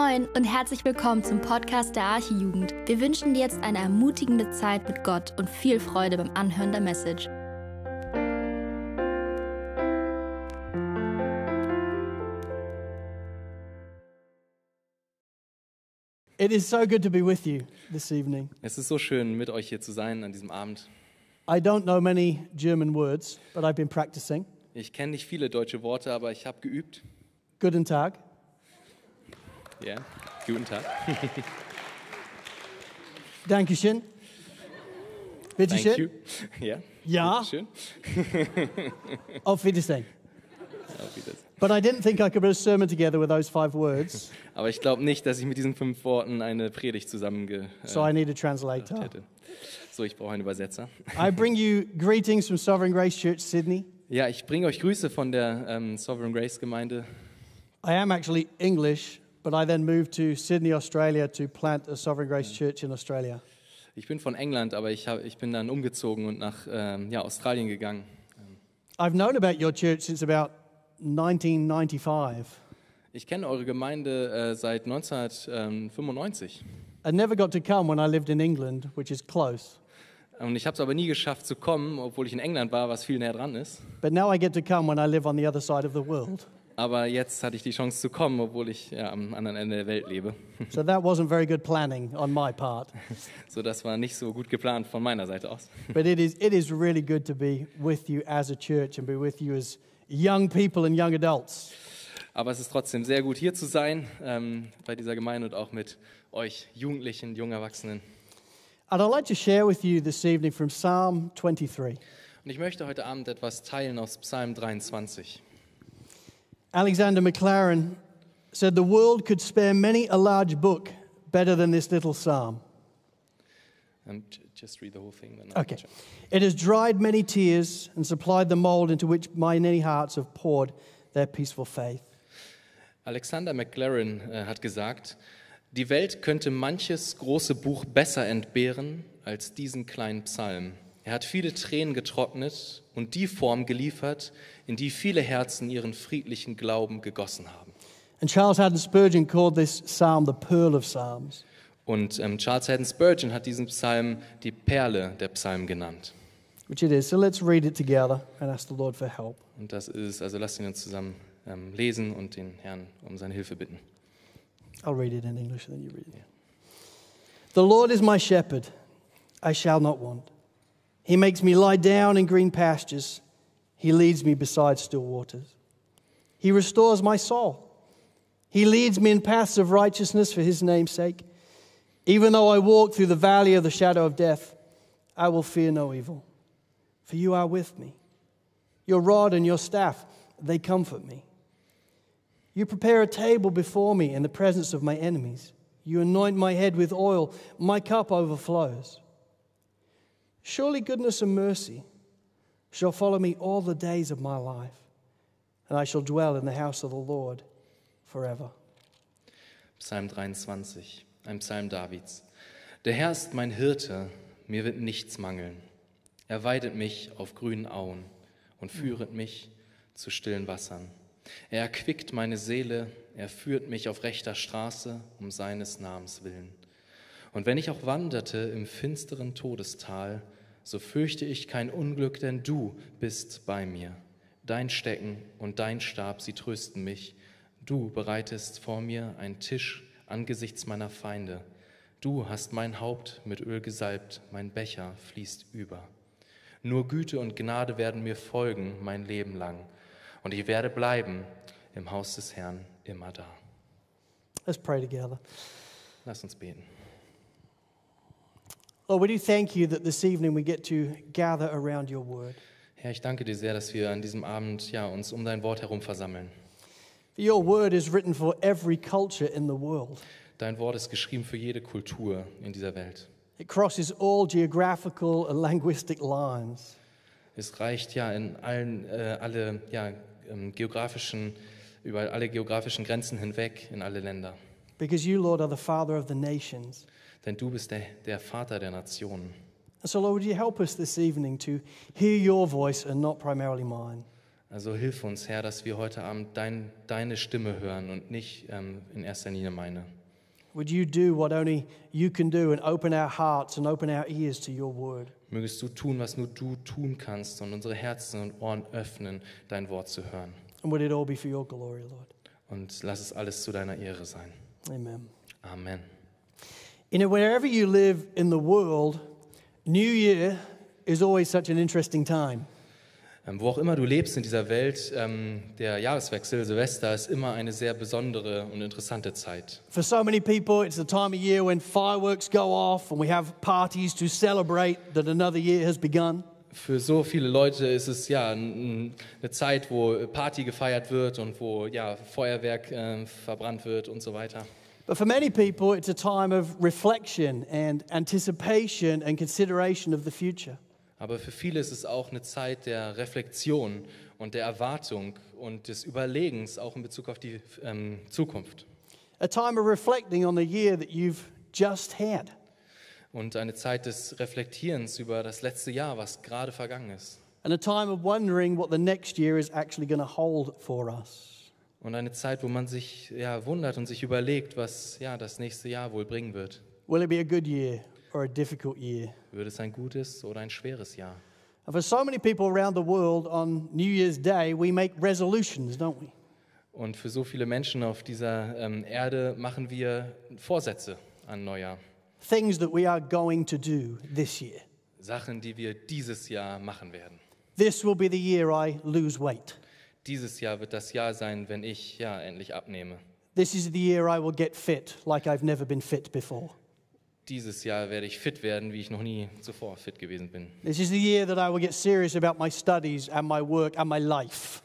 Moin und herzlich willkommen zum Podcast der Archijugend. Wir wünschen dir jetzt eine ermutigende Zeit mit Gott und viel Freude beim Anhören der Message. It is so good to be with you this evening. Es ist so schön, mit euch hier zu sein an diesem Abend. I don't know many German words, but I've been practicing. Ich kenne nicht viele deutsche Worte, aber ich habe geübt. Guten Tag. Ja, guten Tag. Dankeschön. Bitte Thank you. schön. Ja. Schön. Auf Wiedersehen. Auf Wiedersehen. But I didn't think I could put a sermon together with those five words, Aber ich glaube nicht, dass ich mit diesen fünf Worten eine Predigt zusammenge so I äh, need a translator. hätte. So, ich brauche einen Übersetzer. I bring you greetings from Sovereign Grace Church, Sydney. Ja, ich bringe euch Grüße von der ähm, Sovereign Grace Gemeinde. I am actually English, but I then moved to Sydney, Australia to plant a Sovereign Grace Church in Australia. Ich bin von England, aber ich, hab, ich bin dann umgezogen und nach ähm, ja, Australien gegangen. I've known about your church since about 1995. Ich kenne eure Gemeinde äh, seit 1995 I never got to come when I lived in England, which is close. und ich habe es aber nie geschafft zu kommen, obwohl ich in England war, was viel näher dran ist. But now I get to come when I live on the other side of the world. Aber jetzt hatte ich die Chance zu kommen, obwohl ich ja, am anderen Ende der Welt lebe. So that wasn't very good planning on my part. So, das war nicht so gut geplant von meiner Seite aus. But it is, it is really good to be with you as a church and be with you as young people and young adults. Aber es ist trotzdem sehr gut, hier zu sein ähm, bei dieser Gemeinde und auch mit euch Jugendlichen, jungen Erwachsenen. And I'd like to share with you this evening from Psalm 23. Und ich möchte heute Abend etwas teilen aus Psalm 23. Alexander McLaren said, The world could spare many a large book better than this little psalm. Um, just read the whole thing. Then Okay. It has dried many tears and supplied the mold into which my many hearts have poured their peaceful faith. Alexander McLaren äh, hat gesagt, die Welt könnte manches große Buch besser entbehren als diesen kleinen Psalm. Er hat viele Tränen getrocknet und die Form geliefert, in die viele Herzen ihren friedlichen Glauben gegossen haben. And Charles Haddon Spurgeon called this psalm the pearl of psalms. Und ähm, Charles Haddon Spurgeon hat diesen Psalm die Perle der Psalmen genannt. which it is. So let's read it together and ask the Lord for help. Und das ist, also lasst ihn uns zusammen ähm, lesen und den Herrn um seine Hilfe bitten. I'll read it in English then you read it. The Lord is my shepherd, I shall not want. He makes me lie down in green pastures, He leads me beside still waters. He restores my soul. He leads me in paths of righteousness for His name's sake. Even though I walk through the valley of the shadow of death, I will fear no evil, for you are with me. Your rod and your staff, they comfort me. You prepare a table before me in the presence of my enemies. You anoint my head with oil, my cup overflows. Surely goodness and mercy shall follow me all the days of my life, and I shall dwell in the house of the Lord forever. Psalm 23, ein Psalm Davids. Der Herr ist mein Hirte, mir wird nichts mangeln. Er weidet mich auf grünen Auen und führet mich zu stillen Wassern. Er erquickt meine Seele, er führt mich auf rechter Straße um seines Namens willen. Und wenn ich auch wanderte im finsteren Todestal, so fürchte ich kein Unglück, denn du bist bei mir. Dein Stecken und dein Stab, sie trösten mich. Du bereitest vor mir einen Tisch angesichts meiner Feinde. Du hast mein Haupt mit Öl gesalbt, mein Becher fließt über. Nur Güte und Gnade werden mir folgen mein Leben lang, und ich werde bleiben im Haus des Herrn immer da. Let's pray together. Lass uns beten. Lord, we do thank you that this evening we get to gather around your word. Herr, ich danke dir sehr, dass wir an diesem Abend ja, uns um dein Wort herum versammeln. Your word is written for every culture in the world. Dein Wort ist geschrieben für jede Kultur in dieser Welt. It crosses all geographical and linguistic lines. Es reicht ja in allen, äh, alle ja, ähm, geografischen, über alle geografischen Grenzen hinweg in alle Länder. Because you, Lord, are the Father of the nations. Denn du bist der, der Vater der Nationen. So, Lord, would you help us this evening to hear your voice and not primarily mine? Also hilf uns, Herr, dass wir heute Abend dein, deine Stimme hören und nicht ähm, in erster Linie meine. Would you do what only you can do and open our hearts and open our ears to your word? Mögest du tun, was nur du tun kannst und unsere Herzen und Ohren öffnen, dein Wort zu hören. And would it all be for your glory, Lord? Und lass es alles zu deiner Ehre sein. Amen. Amen. You know, wherever you live in the world, New Year is always such an interesting time. Ähm, wo auch immer du lebst in dieser Welt, ähm, der Jahreswechsel, Silvester, ist immer eine sehr besondere und interessante Zeit. For so many people, it's the time of year when fireworks go off and we have parties to celebrate that another year has begun. Für so viele Leute ist es ja n- eine Zeit, wo Party gefeiert wird und wo ja, Feuerwerk äh, verbrannt wird und so weiter. But for many people, it's a time of reflection and anticipation and consideration of the future. Aber für viele ist es auch eine Zeit der Reflexion und der Erwartung und des Überlegens, auch in Bezug auf die ähm, Zukunft. A time of reflecting on the year that you've just had. Und eine Zeit des Reflektierens über das letzte Jahr, was gerade vergangen ist. And a time of wondering what the next year is actually going to hold for us. Und eine Zeit, wo man sich ja, wundert und sich überlegt, was ja, das nächste Jahr wohl bringen wird. Will it be a good year or a difficult year? Wird es ein gutes oder ein schweres Jahr? And for so many people around the world, on New Year's Day, we make resolutions, don't we? Und für so viele Menschen auf dieser ähm, Erde machen wir Vorsätze an Neujahr. Things that we are going to do this year. Sachen, die wir dieses Jahr machen werden. This will be the year I lose weight. Dieses Jahr wird das Jahr sein, wenn ich ja endlich abnehme. This is the year I will get fit like I've never been fit before. Dieses Jahr werde ich fit werden, wie ich noch nie zuvor fit gewesen bin. This is the year that I will get serious about my studies and my work and my life.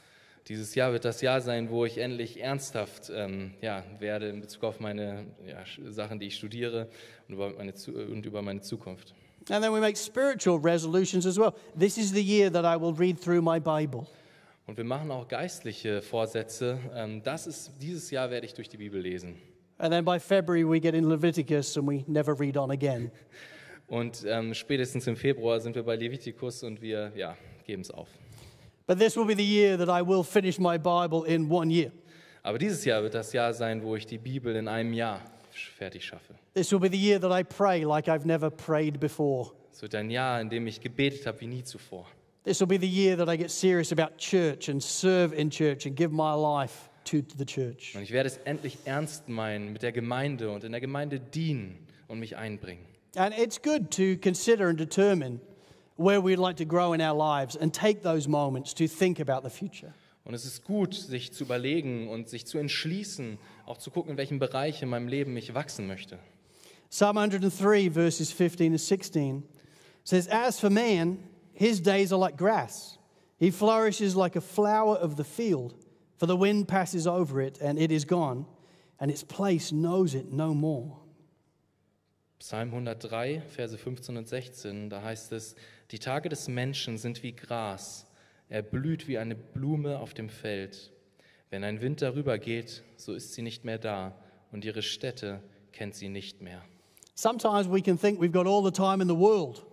Dieses Jahr wird das Jahr sein, wo ich endlich ernsthaft ähm, ja, werde in Bezug auf meine ja, Sachen, die ich studiere und über, meine, und über meine Zukunft. And then we make spiritual resolutions as well. This is the year that I will read through my Bible. Und wir machen auch geistliche Vorsätze. Ähm, das ist, dieses Jahr werde ich durch die Bibel lesen. And then by February, we get in Leviticus and we never read on again. Und ähm, spätestens im Februar sind wir bei Levitikus und wir ja, geben es auf. But this will be the year that I will finish my Bible in one year. Aber dieses Jahr wird das Jahr sein, wo ich die Bibel in einem Jahr fertig schaffe. This will be the year that I pray like I've never prayed before. Es wird ein Jahr, in dem ich gebetet habe wie nie zuvor. This will be the year that I get serious about church and serve in church and give my life to the church. Und ich werde es endlich ernst meinen mit der Gemeinde und in der Gemeinde dienen und mich einbringen. And it's good to consider and determine where we'd like to grow in our lives and take those moments to think about the future. Und es ist gut, sich zu überlegen und sich zu entschließen, auch zu gucken, in welchen Bereich in meinem Leben ich wachsen möchte. Psalm 103, verses 15 and 16 says, As for man, his days are like grass. He flourishes like a flower of the field, for the wind passes over it, and it is gone, and its place knows it no more. Psalm 103, Verse 15 und 16, da heißt es, die Tage des Menschen sind wie Gras, er blüht wie eine Blume auf dem Feld. Wenn ein Wind darüber geht, so ist sie nicht mehr da und ihre Stätte kennt sie nicht mehr. Sometimes we can think we've got all the time in the world,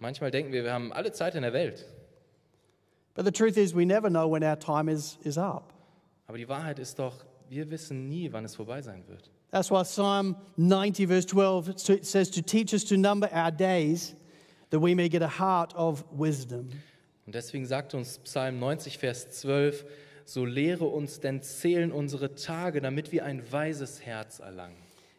Manchmal denken wir, wir haben alle Zeit in der Welt, but the truth is, we never know when our time is, is up. aber die Wahrheit ist doch, wir wissen nie, wann es vorbei sein wird. That's why Psalm 90, verse 12, it says to teach us to number our days that we may get a heart of wisdom. Und deswegen sagt uns Psalm 90, Vers 12, so lehre uns denn zählen unsere Tage, damit wir ein weises Herz erlangen.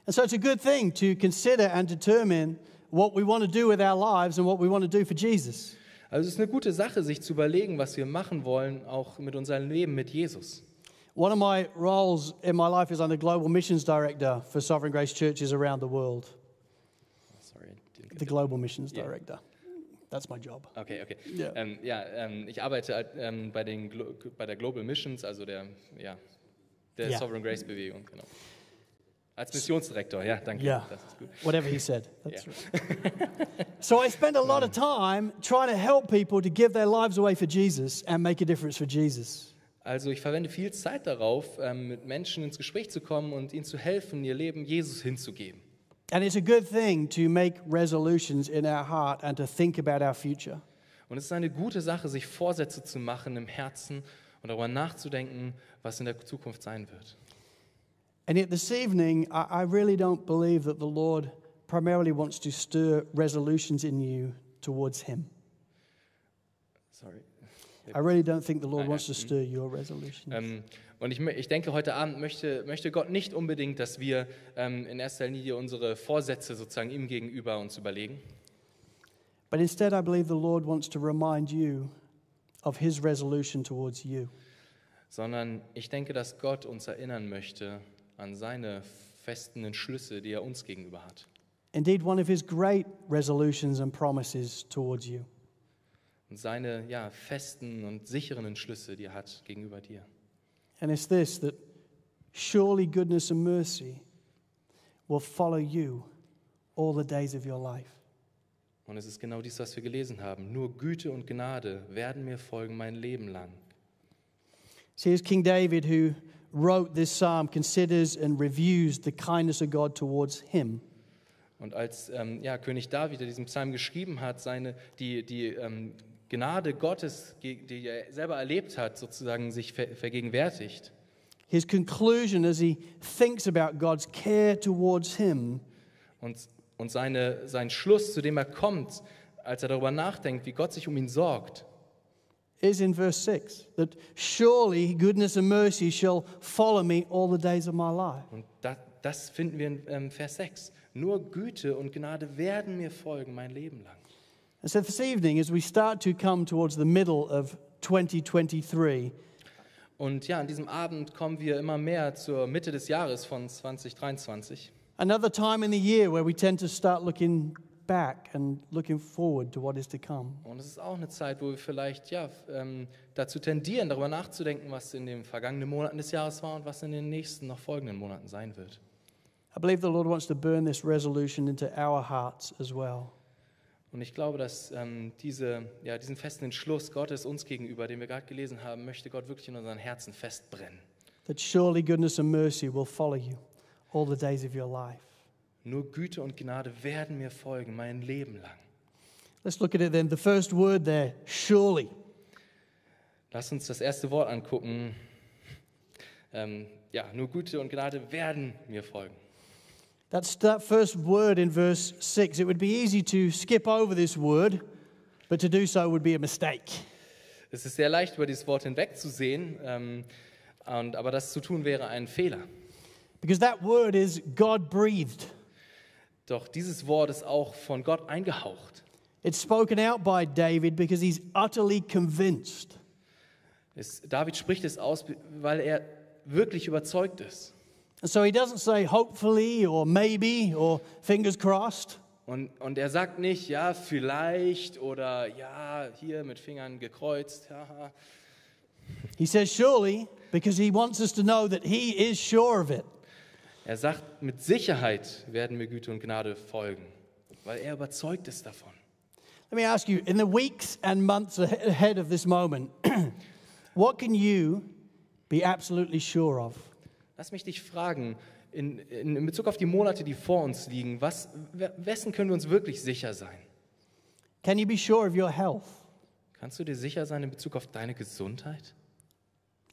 And so it's a good thing to consider and determine what we want to do with our lives and what we want to do for Jesus. Also es ist eine gute Sache, sich zu überlegen, was wir machen wollen, auch mit unserem Leben mit Jesus. One of my roles in my life is I'm the Global Missions Director for Sovereign Grace churches around the world. Sorry. didn't get The Global Missions Yeah. Director. That's my job. Okay, okay. Ja. Ähm, ja, ähm, ich arbeite ähm, bei, den Glo bei der Global Missions, also der, ja, der Ja. Sovereign Grace Bewegung, genau. Als Missionsdirektor, ja, danke. Yeah. Das ist gut. Whatever he said. That's Yeah. right. so I spend a lot of time trying to help people to give their lives away for Jesus and make a difference for Jesus. Also ich verwende viel Zeit darauf, ähm, mit Menschen ins Gespräch zu kommen und ihnen zu helfen, ihr Leben Jesus hinzugeben. And it's a good thing to make resolutions in our heart and to think about our future. Und es ist eine gute Sache, sich Vorsätze zu machen im Herzen und darüber nachzudenken, was in der Zukunft sein wird. And yet, this evening, I, I really don't believe that the Lord primarily wants to stir resolutions in you towards Him. Sorry. I really don't think the Lord Ah, wants to stir your resolutions. Ähm, und ich, ich denke, heute Abend möchte, möchte Gott nicht unbedingt, dass wir ähm, in erster Linie unsere Vorsätze sozusagen ihm gegenüber uns überlegen, But instead, I believe the Lord wants to remind you of His resolution towards you. sondern ich denke, dass Gott uns erinnern möchte an seine festen Entschlüsse, die er uns gegenüber hat. Indeed, one of His great resolutions and promises towards you. Und seine ja, festen und sicheren Entschlüsse, die er hat gegenüber dir. And it's this that surely goodness and mercy will follow you all the days of your life. Und es ist genau dies, was wir gelesen haben. Nur Güte und Gnade werden mir folgen mein Leben lang. See, as King David, who wrote this psalm, considers and reviews the kindness of God towards him, Und als ähm, ja, König David, diesen Psalm geschrieben hat, seine, die, die ähm, Gnade Gottes, die er selber erlebt hat, sozusagen sich ver vergegenwärtigt. his conclusion as he thinks about God's care towards him. Und, und seine, sein Schluss, zu dem er kommt, als er darüber nachdenkt, wie Gott sich um ihn sorgt, is in verse 6 that surely goodness and mercy shall follow me all the days of my life. Und da, das finden wir in ähm, Vers 6. Nur Güte und Gnade werden mir folgen mein Leben lang. And so this evening, as we start to come towards the middle of 2023, Und ja, an diesem Abend kommen wir immer mehr zur Mitte des Jahres von 2023. another time in the year where we tend to start looking back and looking forward to what is to come. Und es ist auch eine Zeit, wo wir vielleicht ja, ähm, dazu tendieren, darüber nachzudenken, was in den vergangenen Monaten des Jahres war und was in den nächsten, noch folgenden Monaten sein wird. I believe the Lord wants to burn this resolution into our hearts as well. Und ich glaube, dass ähm, diese, ja, diesen festen Entschluss Gottes uns gegenüber, den wir gerade gelesen haben, möchte Gott wirklich in unseren Herzen festbrennen. That surely goodness and mercy will follow you all the days of your life. Nur Güte und Gnade werden mir folgen, mein Leben lang. Let's look at it then. The first word there, surely. Lass uns das erste Wort angucken. Ähm, ja, nur Güte und Gnade werden mir folgen. That's that first word in verse 6. It would be easy to skip over this word, but to do so would be a mistake. Es ist sehr leicht, über dieses Wort hinwegzusehen, ähm, und, aber das zu tun wäre ein Fehler. Because that word is God breathed. Doch dieses Wort ist auch von Gott eingehaucht. It's spoken out by David because he's utterly convinced. Es, David spricht es aus, weil er wirklich überzeugt ist. And so he doesn't say hopefully or maybe or fingers crossed. Und, und er sagt nicht, ja, vielleicht oder ja, hier mit Fingern gekreuzt. He says surely because he wants us to know that he is sure of it. Er sagt, mit Sicherheit werden mir Güte und Gnade folgen, weil er überzeugt ist davon. Let me ask you in the weeks and months ahe- ahead of this moment, what can you be absolutely sure of? Lass mich dich fragen, in, in, in Bezug auf die Monate, die vor uns liegen, was, we- wessen können wir uns wirklich sicher sein? Can you be sure of your health? Kannst du dir sicher sein in Bezug auf deine Gesundheit?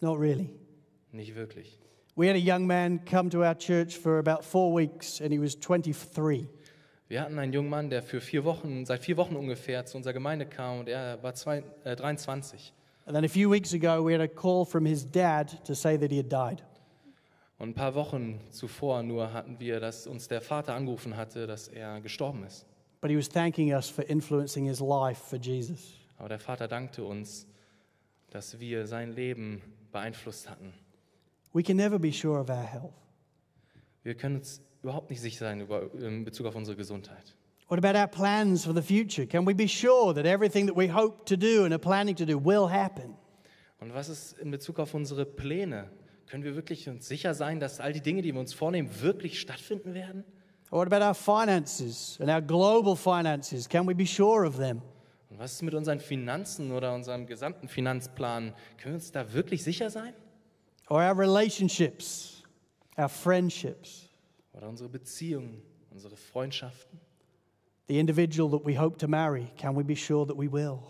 Not really. Nicht wirklich. We had a young man come to our church for about four weeks, and he was 23. Wir hatten einen jungen Mann, der für vier Wochen, seit vier Wochen ungefähr zu unserer Gemeinde kam und er war zwei, äh, 23. And then a few weeks ago, we had a call from his dad to say that he had died. Und ein paar Wochen zuvor nur hatten wir, dass uns der Vater angerufen hatte, dass er gestorben ist. But he was thanking us for influencing his life for Jesus. Aber der Vater dankte uns, dass wir sein Leben beeinflusst hatten. We can never be sure of our health. Wir können uns überhaupt nicht sicher sein über, in Bezug auf unsere Gesundheit. What about our plans for the future? Can we be sure that everything that we hope to do and are planning to do will happen? Und was ist in Bezug auf unsere Pläne? Können wir wirklich uns sicher sein, dass all die Dinge, die wir uns vornehmen, wirklich stattfinden werden? Or what about our finances and our global finances? Can we be sure of them? Und was ist mit unseren Finanzen oder unserem gesamten Finanzplan? Können wir uns da wirklich sicher sein? Or our relationships, our friendships, Oder unsere Beziehungen, unsere Freundschaften? the individual that we hope to marry? Can we be sure that we will?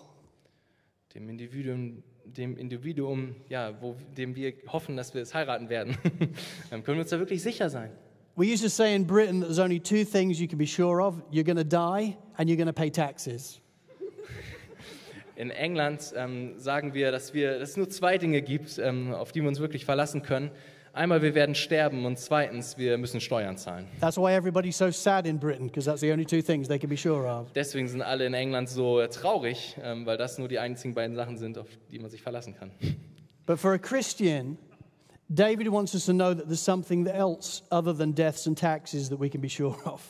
dem Individuum, dem Individuum, ja, wo, dem wir hoffen, dass wir es heiraten werden, dann ähm, können wir uns da wirklich sicher sein. We used to say in Britain that there's only two things you can be sure of you're going to die and you're going to pay taxes. In England ähm, sagen wir, dass, wir, dass es nur zwei Dinge gibt, ähm, auf die wir uns wirklich verlassen können. Einmal, wir werden sterben und zweitens, wir müssen Steuern zahlen. That's why everybody's so sad in Britain, because that's the only two things they can be sure of. Deswegen sind alle in England so traurig, ähm, weil das nur die einzigen beiden Sachen sind, auf die man sich verlassen kann. But for a Christian, David wants us to know that there's something else other than deaths and taxes that we can be sure of.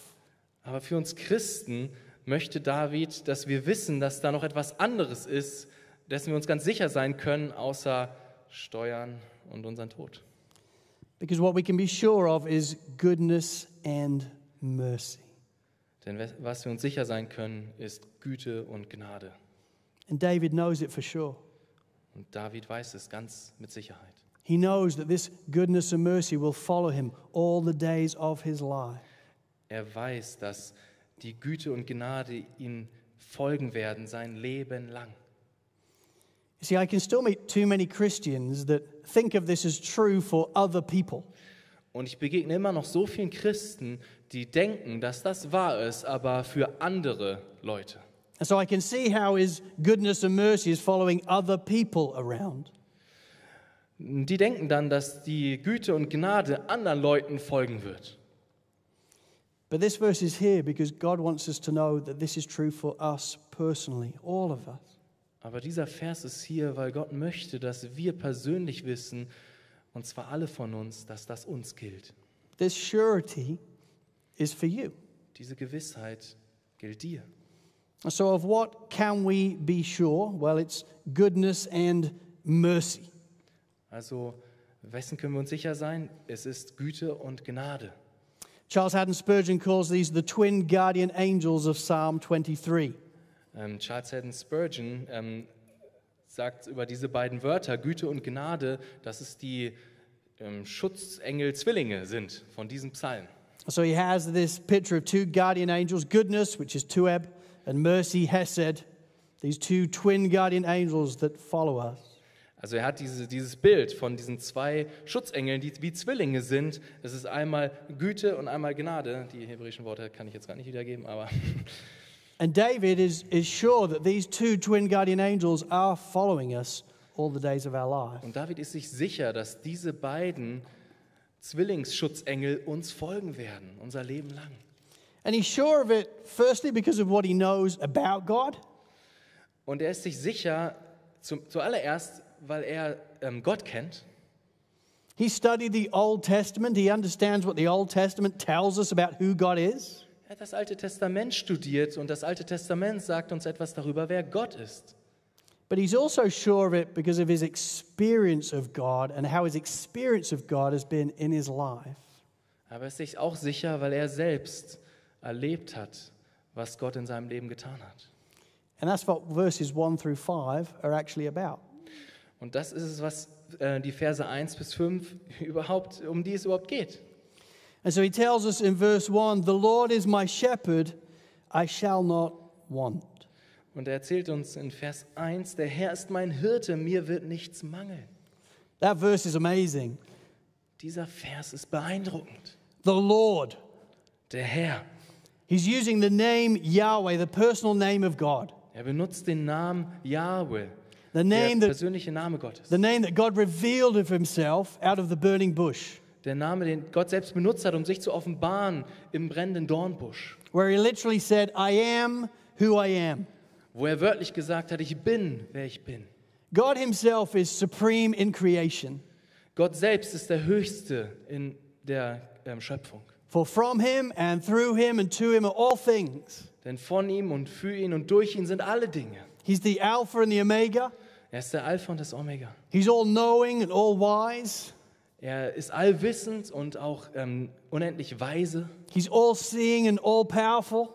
Aber für uns Christen möchte David, dass wir wissen, dass da noch etwas anderes ist, dessen wir uns ganz sicher sein können, außer Steuern und unseren Tod. Because what we can be sure of is goodness and mercy. Denn was wir uns sicher sein können, ist Güte und Gnade. And David knows it for sure. Und David weiß es ganz mit Sicherheit. He knows that this goodness and mercy will follow him all the days of his life. Er weiß, dass die Güte und Gnade ihm folgen werden sein Leben lang. You see, I can still meet too many Christians that think of this as true for other people. Und ich begegne immer noch so vielen Christen, die denken, dass das wahr ist, aber für andere Leute. And so I can see how his goodness and mercy is following other people around. Die denken dann, dass die Güte und Gnade anderen Leuten folgen wird. But this verse is here because God wants us to know that this is true for us personally, all of us. Aber dieser Vers ist hier, weil Gott möchte, dass wir persönlich wissen, und zwar alle von uns, dass das uns gilt. This surety is for you. Diese Gewissheit gilt dir. So, of what can we be sure? Well, it's goodness and mercy. Also, wessen können wir uns sicher sein? Es ist Güte und Gnade. Charles Haddon Spurgeon calls these the twin guardian angels of Psalm 23. Ähm, Charles Haddon Spurgeon ähm, sagt über diese beiden Wörter, Güte und Gnade, dass es die ähm, Schutzengel-Zwillinge sind von diesem Psalm. So he has this picture of two guardian angels goodness, which is Tueb, and mercy, Hesed, these two twin guardian angels that follow us. Also er hat diese, dieses Bild von diesen zwei Schutzengeln, die wie Zwillinge sind. Es ist einmal Güte und einmal Gnade. Die hebräischen Worte kann ich jetzt gar nicht wiedergeben, aber And David is, is sure that these two twin guardian angels are following us all the days of our life. und David ist sich sicher, dass diese beiden Zwillingsschutzengel uns folgen werden, unser Leben lang. And he's sure of it, firstly, because of what he knows about God, Und er ist sich sicher, zum, zuallererst, weil er ähm, Gott kennt. He studied the Old Testament. He understands what the Old Testament tells us about who God is. Er hat das Alte Testament studiert und das Alte Testament sagt uns etwas darüber, wer Gott ist. But he's also sure of it because of his experience of God and how his experience of God has been in his life. Aber er ist sich auch sicher, weil er selbst erlebt hat, was Gott in seinem Leben getan hat. And that's what verses 1 through 5 are actually about. Und das ist es, was äh, die Verse 1 bis 5 überhaupt, um die es überhaupt geht. And so he tells us in verse 1 The Lord is my shepherd, I shall not want. Und er erzählt uns in Vers 1, der Herr ist mein Hirte, mir wird nichts mangeln. That verse is amazing. Dieser Vers ist beeindruckend. The Lord. Der Herr, He's using the name Yahweh, the personal name of God, er benutzt den Namen Yahweh, the der name that, persönliche Name Gottes. the name that God revealed of himself out of the burning bush, Der Name, den Gott selbst benutzt hat, um sich zu offenbaren im brennenden Dornbusch. where he literally said, I am who I am. Wo er wörtlich gesagt hat, ich bin, wer ich bin. God himself is supreme in creation. Gott selbst ist der Höchste in der ähm, Schöpfung. For from him and through him and to him are all things. Denn von ihm und für ihn und durch ihn sind alle Dinge. He's the Alpha and the Omega. Er ist der Alpha und das Omega. He's all knowing and all wise. Er ist allwissend und auch ähm, unendlich weise. He's all seeing and all powerful.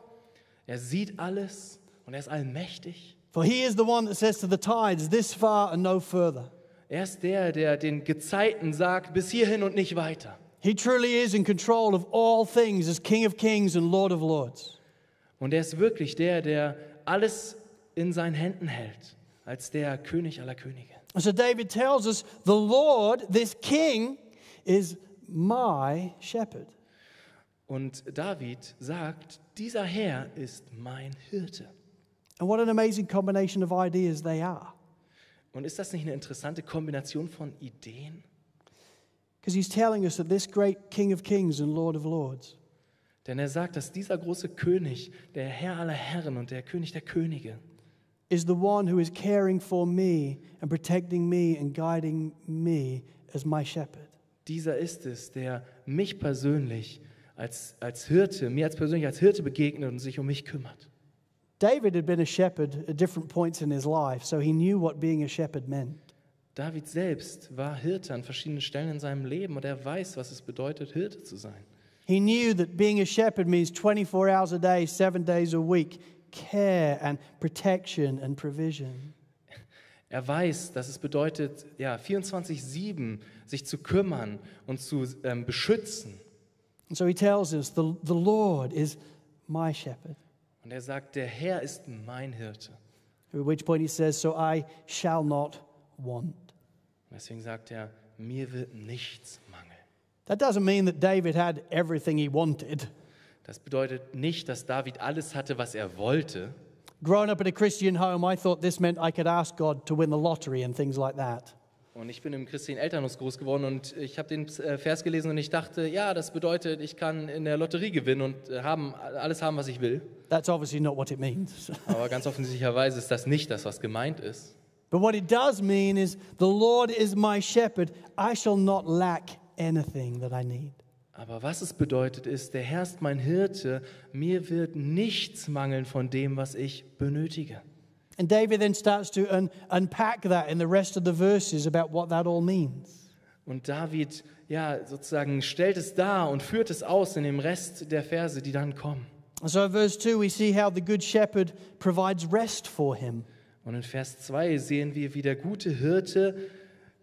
Er sieht alles und er ist allmächtig. For he is the one that says to the tides, This far and no further. Er ist der, der den Gezeiten sagt, bis hierhin und nicht weiter. He truly is in control of all things as King of kings and Lord of lords. Und er ist wirklich der, der alles in seinen Händen hält als der König aller Könige. So David tells us the Lord, this king, is my shepherd. Und David sagt, dieser Herr ist mein Hirte. And what an amazing combination of ideas they are. Und ist das nicht eine interessante Kombination von Ideen? Because he's telling us that this great King of Kings and Lord of Lords Denn er sagt, dass dieser große König, der Herr aller Herren und der König der Könige, is the one who is caring for me and protecting me and guiding me as my shepherd. dieser ist es, der mich persönlich als, als Hirte, mir als persönlich als Hirte begegnet und sich um mich kümmert. David had been a shepherd at different points in his life, so he knew what being a shepherd meant. David selbst war Hirte an verschiedenen Stellen in seinem Leben und er weiß, was es bedeutet, Hirte zu sein. He knew that being a shepherd means 24 hours a day, seven days a week, care and protection and provision. Er weiß, dass es bedeutet, ja, 24-7 sich zu kümmern und zu ähm, beschützen. And so he tells us the, the Lord is my shepherd. Und er sagt, der Herr ist mein Hirte. At which point he says, So I shall not want. Deswegen sagt er, mir wird nichts mangeln. That doesn't mean that David had everything he wanted. Das bedeutet nicht, dass David alles hatte, was er wollte. Growing up in a Christian home, I thought this meant I could ask God to win the lottery and things like that. Und ich bin im christlichen Elternhaus groß geworden und ich habe den äh, Vers gelesen und ich dachte, ja, das bedeutet, ich kann in der Lotterie gewinnen und äh, haben, alles haben, was ich will. That's obviously not what it means. Aber ganz offensichtlicherweise ist das nicht das, was gemeint ist. But what it does mean is the Lord is my shepherd. I shall not lack anything that I need. Aber was es bedeutet ist, der Herr ist mein Hirte, mir wird nichts mangeln von dem, was ich benötige. And David then starts to un- unpack that in the rest of the verses about what that all means. Und David, ja, sozusagen stellt es dar und führt es aus in dem Rest der Verse, die dann kommen. So in verse 2, we see how the good shepherd provides rest for him. Und in Vers 2 sehen wir, wie der gute Hirte,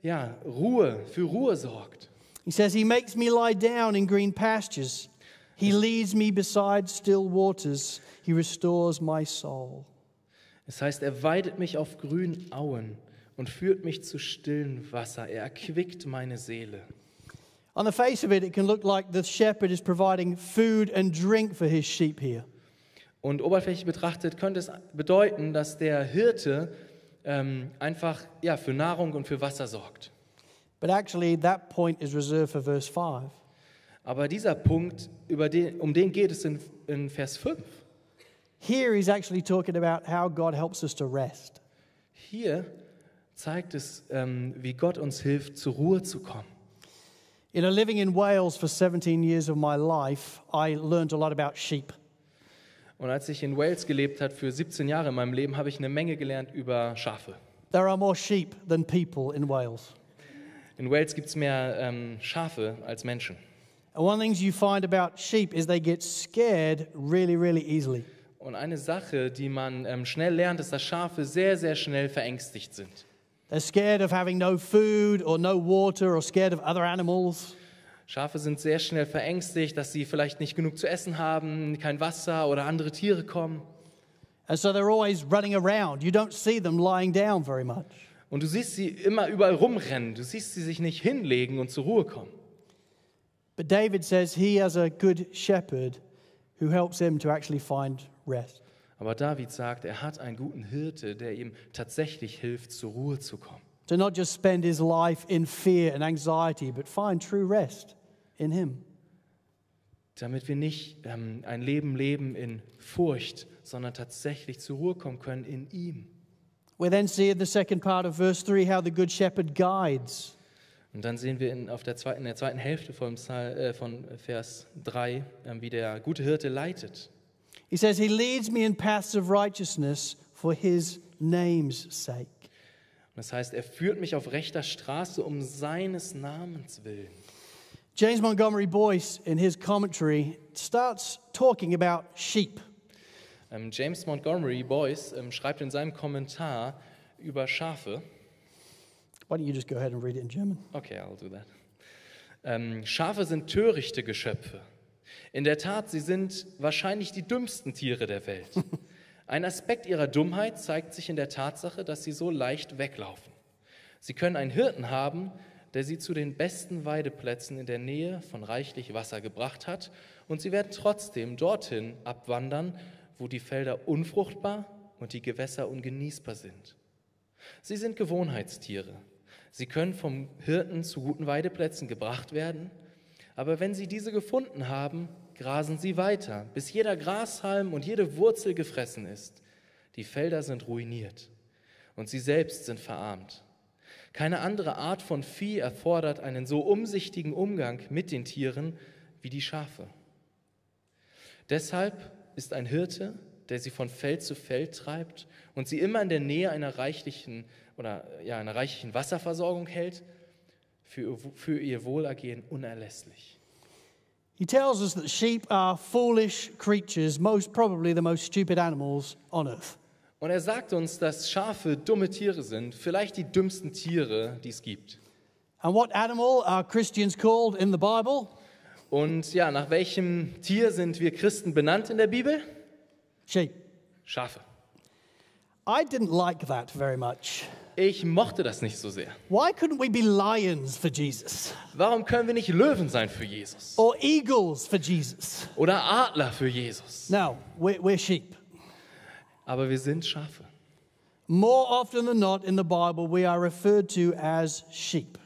ja, Ruhe, für Ruhe sorgt. He says, He makes me lie down in green pastures. He leads me beside still waters. He restores my soul. Es heißt, er weidet mich auf grünen Auen und führt mich zu stillen Wasser. Er erquickt meine Seele. On the face of it, it can look like the shepherd is providing food and drink for his sheep here. Und oberflächlich betrachtet könnte es bedeuten, dass der Hirte ähm, einfach ja, für Nahrung und für Wasser sorgt. But actually, that point is reserved for verse 5. Aber dieser Punkt, den, um den geht es in, in Vers 5. Here, he's actually talking about how God helps us to rest. Hier zeigt es, ähm, wie Gott uns hilft, zur Ruhe zu kommen. You know, living in Wales for 17 years of my life, I learned a lot about sheep. Und als ich in Wales gelebt habe, für 17 Jahre in meinem Leben, habe ich eine Menge gelernt über Schafe. There are more sheep than people in Wales. In Wales gibt es mehr ähm, Schafe als Menschen. And one of the things you find about sheep is they get scared really, really easily. Und eine Sache, die man ähm, schnell lernt, ist, dass Schafe sehr, sehr schnell verängstigt sind. They're scared of having no food or no water or scared of other animals. Schafe sind sehr schnell verängstigt, dass sie vielleicht nicht genug zu essen haben, kein Wasser oder andere Tiere kommen. And so they're always running around. You don't see them lying down very much. Und du siehst sie immer überall rumrennen. Du siehst sie sich nicht hinlegen und zur Ruhe kommen. But David says he has a good shepherd who helps him to actually find rest. Aber David sagt, er hat einen guten Hirte, der ihm tatsächlich hilft, zur Ruhe zu kommen. To not just spend his life in fear and anxiety, but find true rest in him. Damit wir nicht ähm, ein Leben leben in Furcht, sondern tatsächlich zur Ruhe kommen können in ihm. We then see in the second part of verse 3 how the good shepherd guides. Und dann sehen wir in, auf der zweiten, in der zweiten Hälfte von, äh, von Vers 3, ähm, wie der gute Hirte leitet. He says, He leads me in paths of righteousness for his name's sake. Und das heißt, er führt mich auf rechter Straße um seines Namens willen. James Montgomery Boyce, in his commentary, starts talking about sheep. Ähm, James Montgomery Boyce ähm, schreibt in seinem Kommentar über Schafe, Why don't you just go ahead and read it in German? okay, I'll do that. Ähm, Schafe sind törichte Geschöpfe. In der Tat, sie sind wahrscheinlich die dümmsten Tiere der Welt. Ein Aspekt ihrer Dummheit zeigt sich in der Tatsache, dass sie so leicht weglaufen. Sie können einen Hirten haben, der sie zu den besten Weideplätzen in der Nähe von reichlich Wasser gebracht hat, und sie werden trotzdem dorthin abwandern, wo die Felder unfruchtbar und die Gewässer ungenießbar sind. Sie sind Gewohnheitstiere. Sie können vom Hirten zu guten Weideplätzen gebracht werden, aber wenn sie diese gefunden haben, grasen sie weiter, bis jeder Grashalm und jede Wurzel gefressen ist. Die Felder sind ruiniert und sie selbst sind verarmt. Keine andere Art von Vieh erfordert einen so umsichtigen Umgang mit den Tieren wie die Schafe. Deshalb ist ein Hirte, der sie von Feld zu Feld treibt und sie immer in der Nähe einer reichlichen oder ja, einer reichlichen Wasserversorgung hält, für, für ihr Wohlergehen unerlässlich. He tells us that sheep are foolish creatures, most probably the most stupid animals on earth. Und er sagt uns, dass Schafe dumme Tiere sind, vielleicht die dümmsten Tiere, die es gibt. And what animal are Christians called in the Bible? Und ja, nach welchem Tier sind wir Christen benannt in der Bibel? Sheep. Schafe. I didn't like that very much. Ich mochte das nicht so sehr. Why couldn't we be lions for Jesus? Warum können wir nicht Löwen sein für Jesus? Or eagles for Jesus? Oder Adler für Jesus? No, we're, we're sheep. Aber wir sind Schafe. More often than not in the Bible, we are referred to as sheep.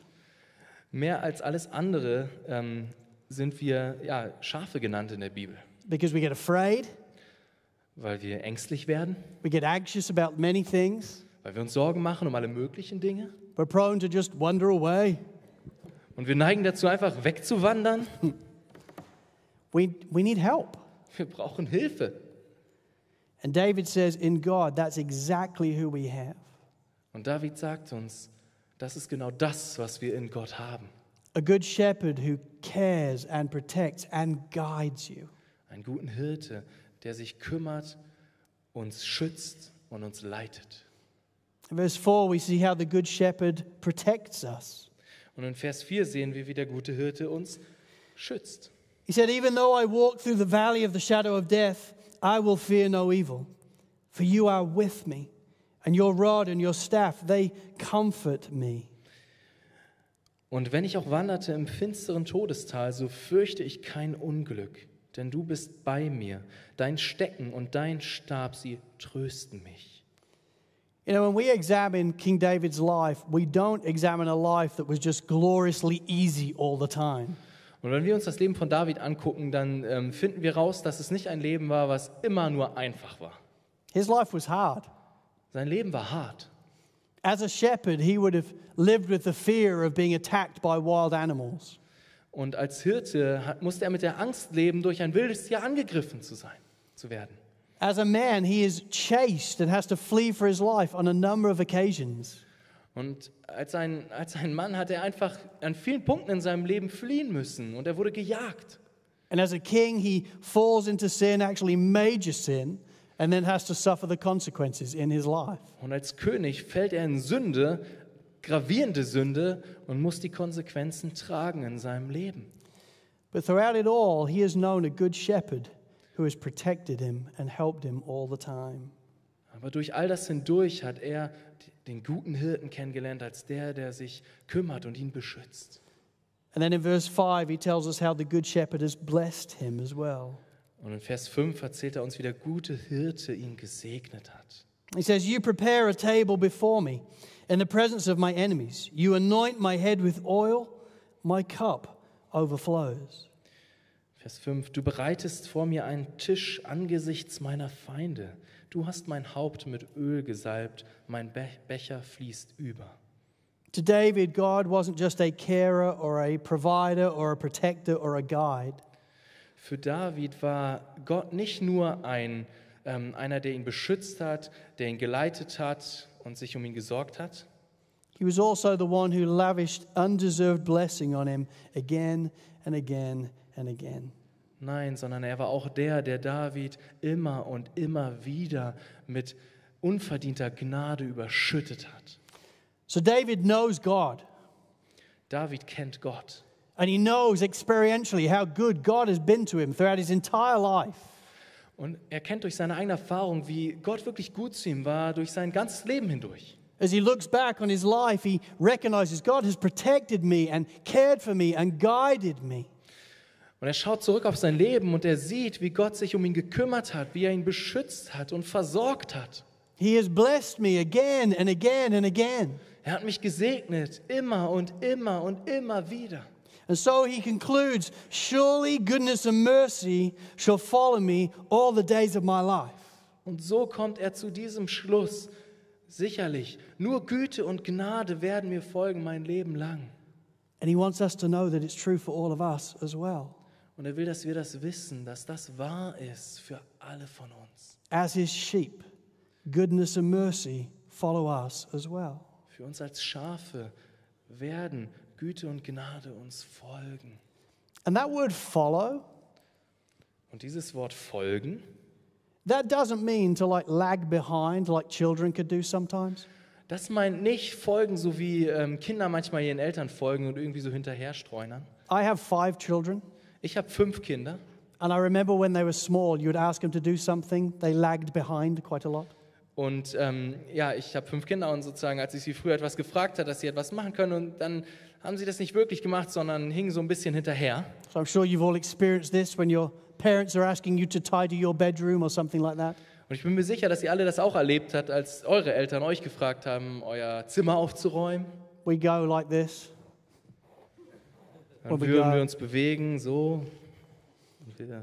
Mehr als alles andere ähm, sind wir ja, Schafe genannt in der Bibel, because we get afraid, weil wir ängstlich werden, we get anxious about many things, weil wir uns Sorgen machen um alle möglichen Dinge. we're prone to just wander away. Und wir neigen dazu, einfach wegzuwandern. We, we need help. Wir brauchen Hilfe. And David says, in God, that's exactly who we have Und David sagt uns, das ist genau das, was wir in Gott haben. A good shepherd who cares and protects and guides you. Einen guten Hirte, der sich kümmert, uns schützt und uns leitet. In verse 4, we see how the good shepherd protects us. Und in Vers 4 sehen wir, wie der gute Hirte uns schützt. He said, Even though I walk through the valley of the shadow of death, I will fear no evil, for you are with me, and your rod and your staff, they comfort me. Und wenn ich auch wanderte im finsteren Todestal, so fürchte ich kein Unglück, denn du bist bei mir. Dein Stecken und dein Stab, sie trösten mich. You know, when we examine King David's life, we don't examine a life that was just gloriously easy all the time. Und wenn wir uns das Leben von David angucken, dann ähm, finden wir raus, dass es nicht ein Leben war, was immer nur einfach war. His life was hard. Sein Leben war hart. As a shepherd, he would have lived with the fear of being attacked by wild animals. Und als Hirte musste er mit der Angst leben, durch ein wildes Tier angegriffen zu sein, zu werden. As a man, he is chased and has to flee for his life on a number of occasions. Und als ein, als ein Mann hat er einfach an vielen Punkten in seinem Leben fliehen müssen und er wurde gejagt. And as a king, he falls into sin, actually major sin, and then has to suffer the consequences in his life. Und als König fällt er in Sünde, gravierende Sünde und muss die Konsequenzen tragen in seinem Leben. But throughout it all, he has known a good shepherd who has protected him and helped him all the time. Aber durch all das hindurch hat er den guten Hirten kennengelernt als der, der sich kümmert und ihn beschützt. And then in verse 5, he tells us how the good shepherd has blessed him as well. Und in Vers 5 erzählt er uns, wie der gute Hirte ihn gesegnet hat. He says, You prepare a table before me in the presence of my enemies. You anoint my head with oil, my cup overflows. Vers 5, du bereitest vor mir einen Tisch angesichts meiner Feinde. Du hast mein Haupt mit Öl gesalbt, mein Be Becher fließt über. To David, God wasn't just a carer or a provider or a protector or a guide. Für David war Gott nicht nur ein, ähm, einer, der ihn beschützt hat, der ihn geleitet hat und sich um ihn gesorgt hat. He was also the one who lavished undeserved blessing on him again and again and again. Nein, sondern er war auch der, der David immer und immer wieder mit unverdienter Gnade überschüttet hat. So David knows God, David kennt Gott. And he knows experientially how good God has been to him throughout his entire life. Und er kennt durch seine eigene Erfahrung, wie Gott wirklich gut zu ihm war, durch sein ganzes Leben hindurch. As he looks back on his life, he recognizes God has protected me and cared for me and guided me. Und er schaut zurück auf sein Leben und er sieht, wie Gott sich um ihn gekümmert hat, wie er ihn beschützt hat und versorgt hat. He has blessed me again and again and again. Er hat mich gesegnet, immer und immer und immer wieder. And so he concludes Surely goodness and mercy shall follow me all the days of my life. Und so kommt er zu diesem Schluss. Sicherlich, nur Güte und Gnade werden mir folgen mein Leben lang. And he wants us to know that it's true for all of us as well. Und er will, dass wir das wissen, dass das wahr ist für alle von uns. As his sheep, goodness and mercy follow us as well. Für uns als Schafe werden Güte und Gnade uns folgen. And that word follow, Und dieses Wort folgen, that doesn't mean to like lag behind like children could do sometimes. das meint nicht folgen, so wie ähm, Kinder manchmal ihren Eltern folgen und irgendwie so hinterher streunern. I have five children, Ich habe fünf Kinder and I remember when they were small, you would ask them to do something, they lagged behind quite a lot. und ähm, ja, ich habe fünf Kinder und sozusagen, als ich sie früher etwas gefragt habe, dass sie etwas machen können und dann haben sie das nicht wirklich gemacht, sondern hingen so ein bisschen hinterher. So I'm sure you've all experienced this when your parents are asking you to tidy your bedroom or something like that. Und ich bin mir sicher, dass ihr alle das auch erlebt habt, als eure Eltern euch gefragt haben, euer Zimmer aufzuräumen. We go like this. Dann würden wir uns bewegen, so. Und wieder.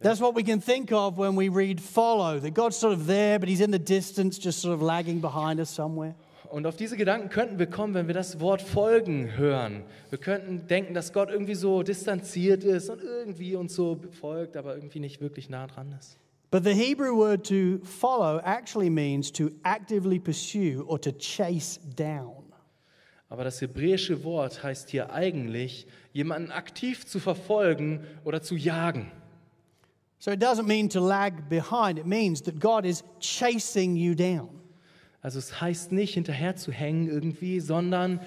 That's what we can think of when we read follow, that God's sort of there, but he's in the distance, just sort of lagging behind us somewhere. Und auf diese Gedanken könnten wir kommen, wenn wir das Wort folgen hören. Wir könnten denken, dass Gott irgendwie so distanziert ist und irgendwie uns so folgt, aber irgendwie nicht wirklich nah dran ist. But the Hebrew word to follow actually means to actively pursue or to chase down. Aber das hebräische Wort heißt hier eigentlich, jemanden aktiv zu verfolgen oder zu jagen. So it doesn't mean to lag behind, it means that God is chasing you down. Also es heißt nicht hinterher zu hängen irgendwie, sondern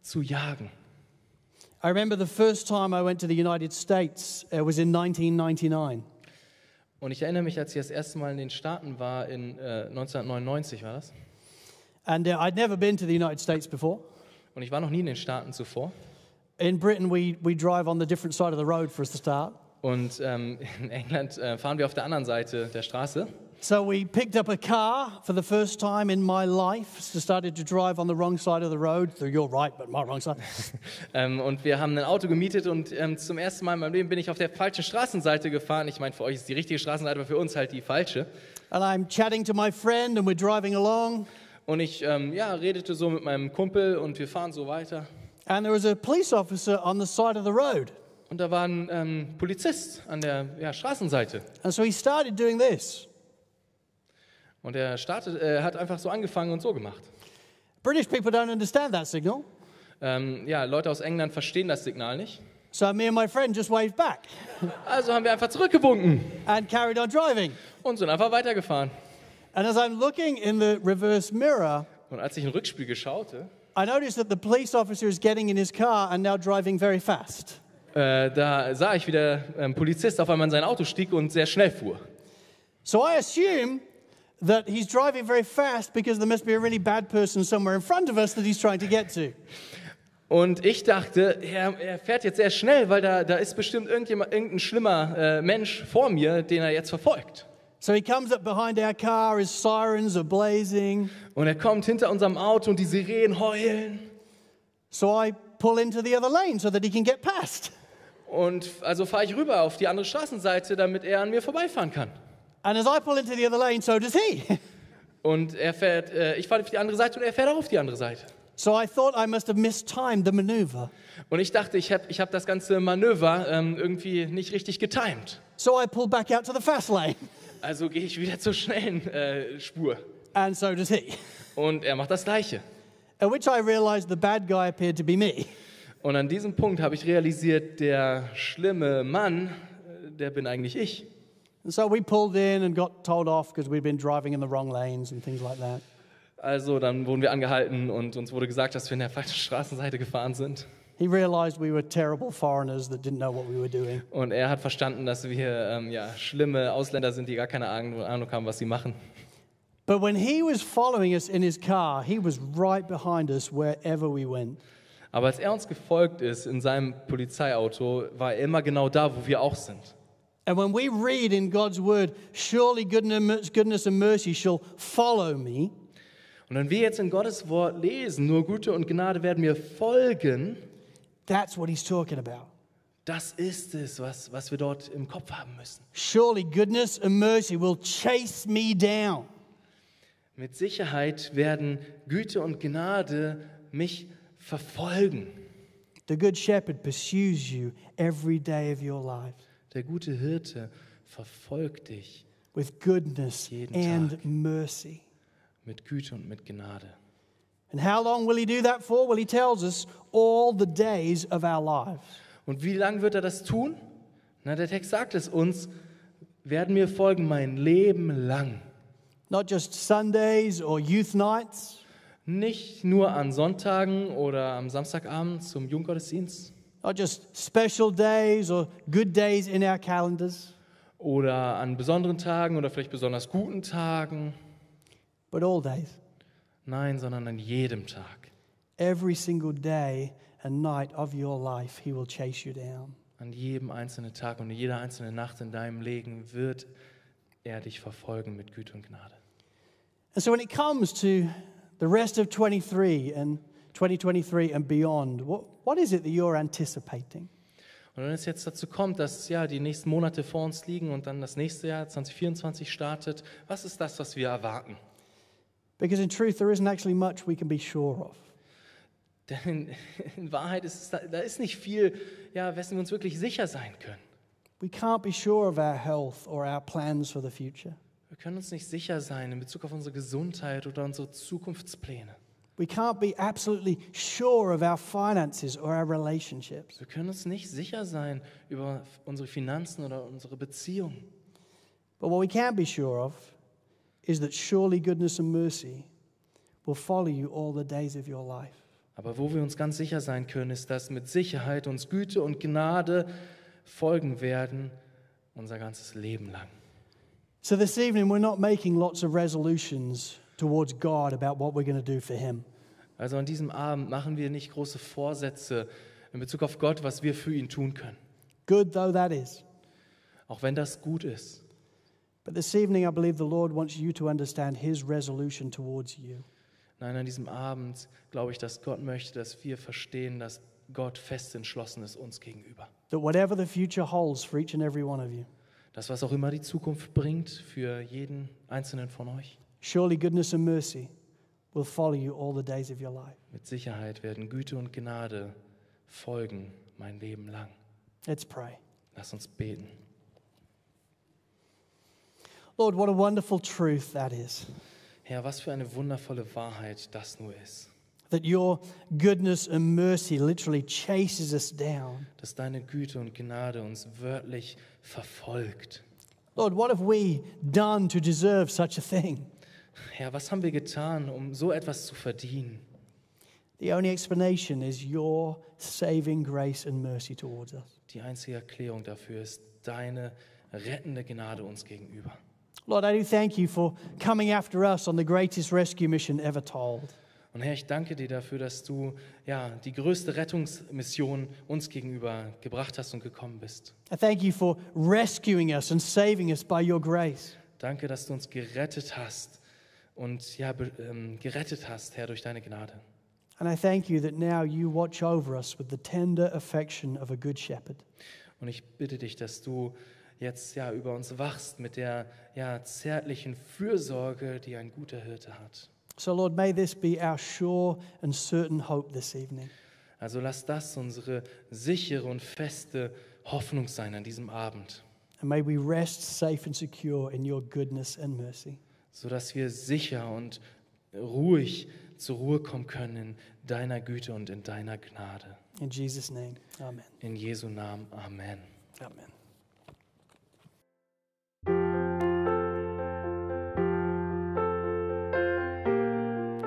zu jagen. I remember the first time I went to the United States uh, was in 1999. Und ich erinnere mich, als ich das erste Mal in den Staaten war, in äh, 1999 war das. And uh, I'd never been to the United States before. Und ich war noch nie in den Staaten zuvor. In Britain, we, we drive on the different side of the road for us to start. Und ähm, in England äh, fahren wir auf der anderen Seite der Straße. So we picked up a car for the first time in my life. So started to drive on the wrong side of the road. So you're right, but my wrong side. Ähm, und wir haben ein Auto gemietet und ähm, zum ersten Mal in meinem Leben bin ich auf der falschen Straßenseite gefahren. Ich meine, für euch ist die richtige Straßenseite, aber für uns halt die falsche. And I'm chatting to my friend, and we're driving along. Und ich ähm, ja, redete so mit meinem Kumpel und wir fahren so weiter. And there was a police officer on the side of the road. Und da war ein ähm, Polizist an der ja, Straßenseite. And so he started doing this. Und er startet, äh, hat einfach so angefangen und so gemacht. British people don't understand that signal. Ähm, ja, Leute aus England verstehen das Signal nicht. So me and my friend just waved back Also haben wir einfach zurückgewunken and carried on driving. und sind einfach weitergefahren. And as I'm looking in the reverse mirror, Und als ich in den Rückspiegel schaute, I noticed that the police officer is getting in his car and now driving very fast. äh, da sah ich, wie der ähm, Polizist auf einmal in sein Auto stieg und sehr schnell fuhr. So I assume that he's driving very fast because there must be a really bad person somewhere in front of us that he's trying to get to. Und ich dachte, er, er fährt jetzt sehr schnell, weil da, da ist bestimmt irgendjemand, irgendein schlimmer äh, Mensch vor mir, den er jetzt verfolgt. So he comes up behind our car, his sirens are blazing. Und er kommt hinter unserem Auto und die Sirenen heulen. So I pull into the other lane so that he can get past. Und also fahre ich rüber auf die andere Straßenseite, damit er an mir vorbeifahren kann. And as I pull into the other lane, so does he. Und er fährt, äh, ich fahre auf die andere Seite und er fährt auch auf die andere Seite. So I thought I must have mistimed the maneuver. Und ich dachte, ich habe ich hab das ganze Manöver ähm, irgendwie nicht richtig getimed. So I pull back out to the fast lane. Also gehe ich wieder zur schnellen äh, Spur. And so does he. Und er macht das Gleiche. At which I realized the bad guy appeared to be me. Und an diesem Punkt habe ich realisiert, der schlimme Mann, äh, der bin eigentlich ich. And so we pulled in and got told off because we'd been driving in the wrong lanes and things like that. Also dann wurden wir angehalten und uns wurde gesagt, dass wir in der falschen Straßenseite gefahren sind. He realized we were terrible foreigners that didn't know what we were doing. Und er hat verstanden, dass wir ähm, ja, schlimme Ausländer sind, die gar keine Ahnung Ahnung haben, was sie machen. But when he was following us in his car, he was right behind us wherever we went. Aber als er uns gefolgt ist in seinem Polizeiauto, war er immer genau da, wo wir auch sind. And when we read in God's word, surely goodness goodness and mercy shall follow me, Und wenn wir jetzt in Gottes Wort lesen, nur Güte und Gnade werden mir folgen, that's what he's talking about. das ist es, was, was wir dort im Kopf haben müssen. Surely goodness and mercy will chase me down. Mit Sicherheit werden Güte und Gnade mich verfolgen. The good shepherd pursues you every day of your life Der gute Hirte verfolgt dich with goodness Jeden and Tag. mercy. mit Güte und mit Gnade. And how long will he do that for? Well, he tells us all the days of our lives. Und wie lange wird er das tun? Na, der Text sagt es uns, werden mir folgen mein Leben lang. Not just Sundays or youth nights, Nicht nur an Sonntagen oder am Samstagabend zum Junggottesdienst not just special days or good days in our calendars, oder an besonderen Tagen oder vielleicht besonders guten Tagen. but all days. Nein, sondern an jedem Tag. Every single day and night of your life, he will chase you down. An jedem einzelnen Tag und jeder einzelne Nacht in deinem Leben wird er dich verfolgen mit Güte und Gnade. And so when it comes to the rest of 23 and 2023 and beyond, what, what is it that you're anticipating? Und wenn es jetzt dazu kommt, dass ja die nächsten Monate vor uns liegen und dann das nächste Jahr 2024 startet, was ist das, was wir erwarten? Because in truth, there isn't actually much we can be sure of. Denn in Wahrheit ist es, da, da ist nicht viel, ja, wessen wir uns wirklich sicher sein können. We can't be sure of our health or our plans for the future. Wir können uns nicht sicher sein in Bezug auf unsere Gesundheit oder unsere Zukunftspläne. We can't be absolutely sure of our finances or our relationships. Wir können uns nicht sicher sein über unsere Finanzen oder unsere Beziehungen. But what we can be sure of is that surely goodness and mercy will follow you all the days of your life. Aber wo wir uns ganz sicher sein können, ist, dass mit Sicherheit uns Güte und Gnade folgen werden unser ganzes Leben lang. So this evening, we're not making lots of resolutions towards God about what we're going to do for Him. Also an diesem Abend machen wir nicht große Vorsätze in Bezug auf Gott, was wir für ihn tun können. Good though that is. Auch wenn das gut ist. But this evening, I believe the Lord wants you to understand His resolution towards you. Nein, an diesem Abend glaube ich, dass Gott möchte, dass wir verstehen, dass Gott fest entschlossen ist uns gegenüber. That whatever the future holds for each and every one of you, Das, was auch immer die Zukunft bringt für jeden einzelnen von euch, surely goodness and mercy will follow you all the days of your life. mit Sicherheit werden Güte und Gnade folgen mein Leben lang. Let's pray. Lass uns beten. Lord, what a wonderful truth that is. Herr, was für eine wundervolle Wahrheit das nur ist. That your goodness and mercy literally chases us down. Dass deine Güte und Gnade uns wörtlich verfolgt. Lord, what have we done to deserve such a thing? Herr, was haben wir getan, um so etwas zu verdienen? The only explanation is your saving grace and mercy towards us. Die einzige Erklärung dafür ist deine rettende Gnade uns gegenüber. Lord, I do thank you for coming after us on the greatest rescue mission ever told. Und Herr, ich danke dir dafür, dass du ja die größte Rettungsmission uns gegenüber gebracht hast und gekommen bist. I thank you for rescuing us and saving us by your grace. Danke, dass du uns gerettet hast und ja ähm, gerettet hast, Herr, durch deine Gnade. And I thank you that now you watch over us with the tender affection of a good shepherd. Und ich bitte dich, dass du jetzt ja über uns wachst mit der ja zärtlichen Fürsorge, die ein guter Hirte hat. So, Lord, may this be our sure and certain hope this evening. Also lass das unsere sichere und feste Hoffnung sein an diesem Abend, And may we rest safe and secure in your goodness and mercy. Sodass wir sicher und ruhig zur Ruhe kommen können in deiner Güte und in deiner Gnade. In Jesus' name, amen. In Jesu Namen. Amen. Amen.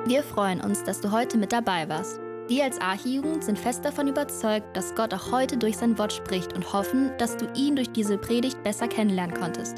Wir freuen uns, dass du heute mit dabei warst. Wir als Archijugend sind fest davon überzeugt, dass Gott auch heute durch sein Wort spricht und hoffen, dass du ihn durch diese Predigt besser kennenlernen konntest.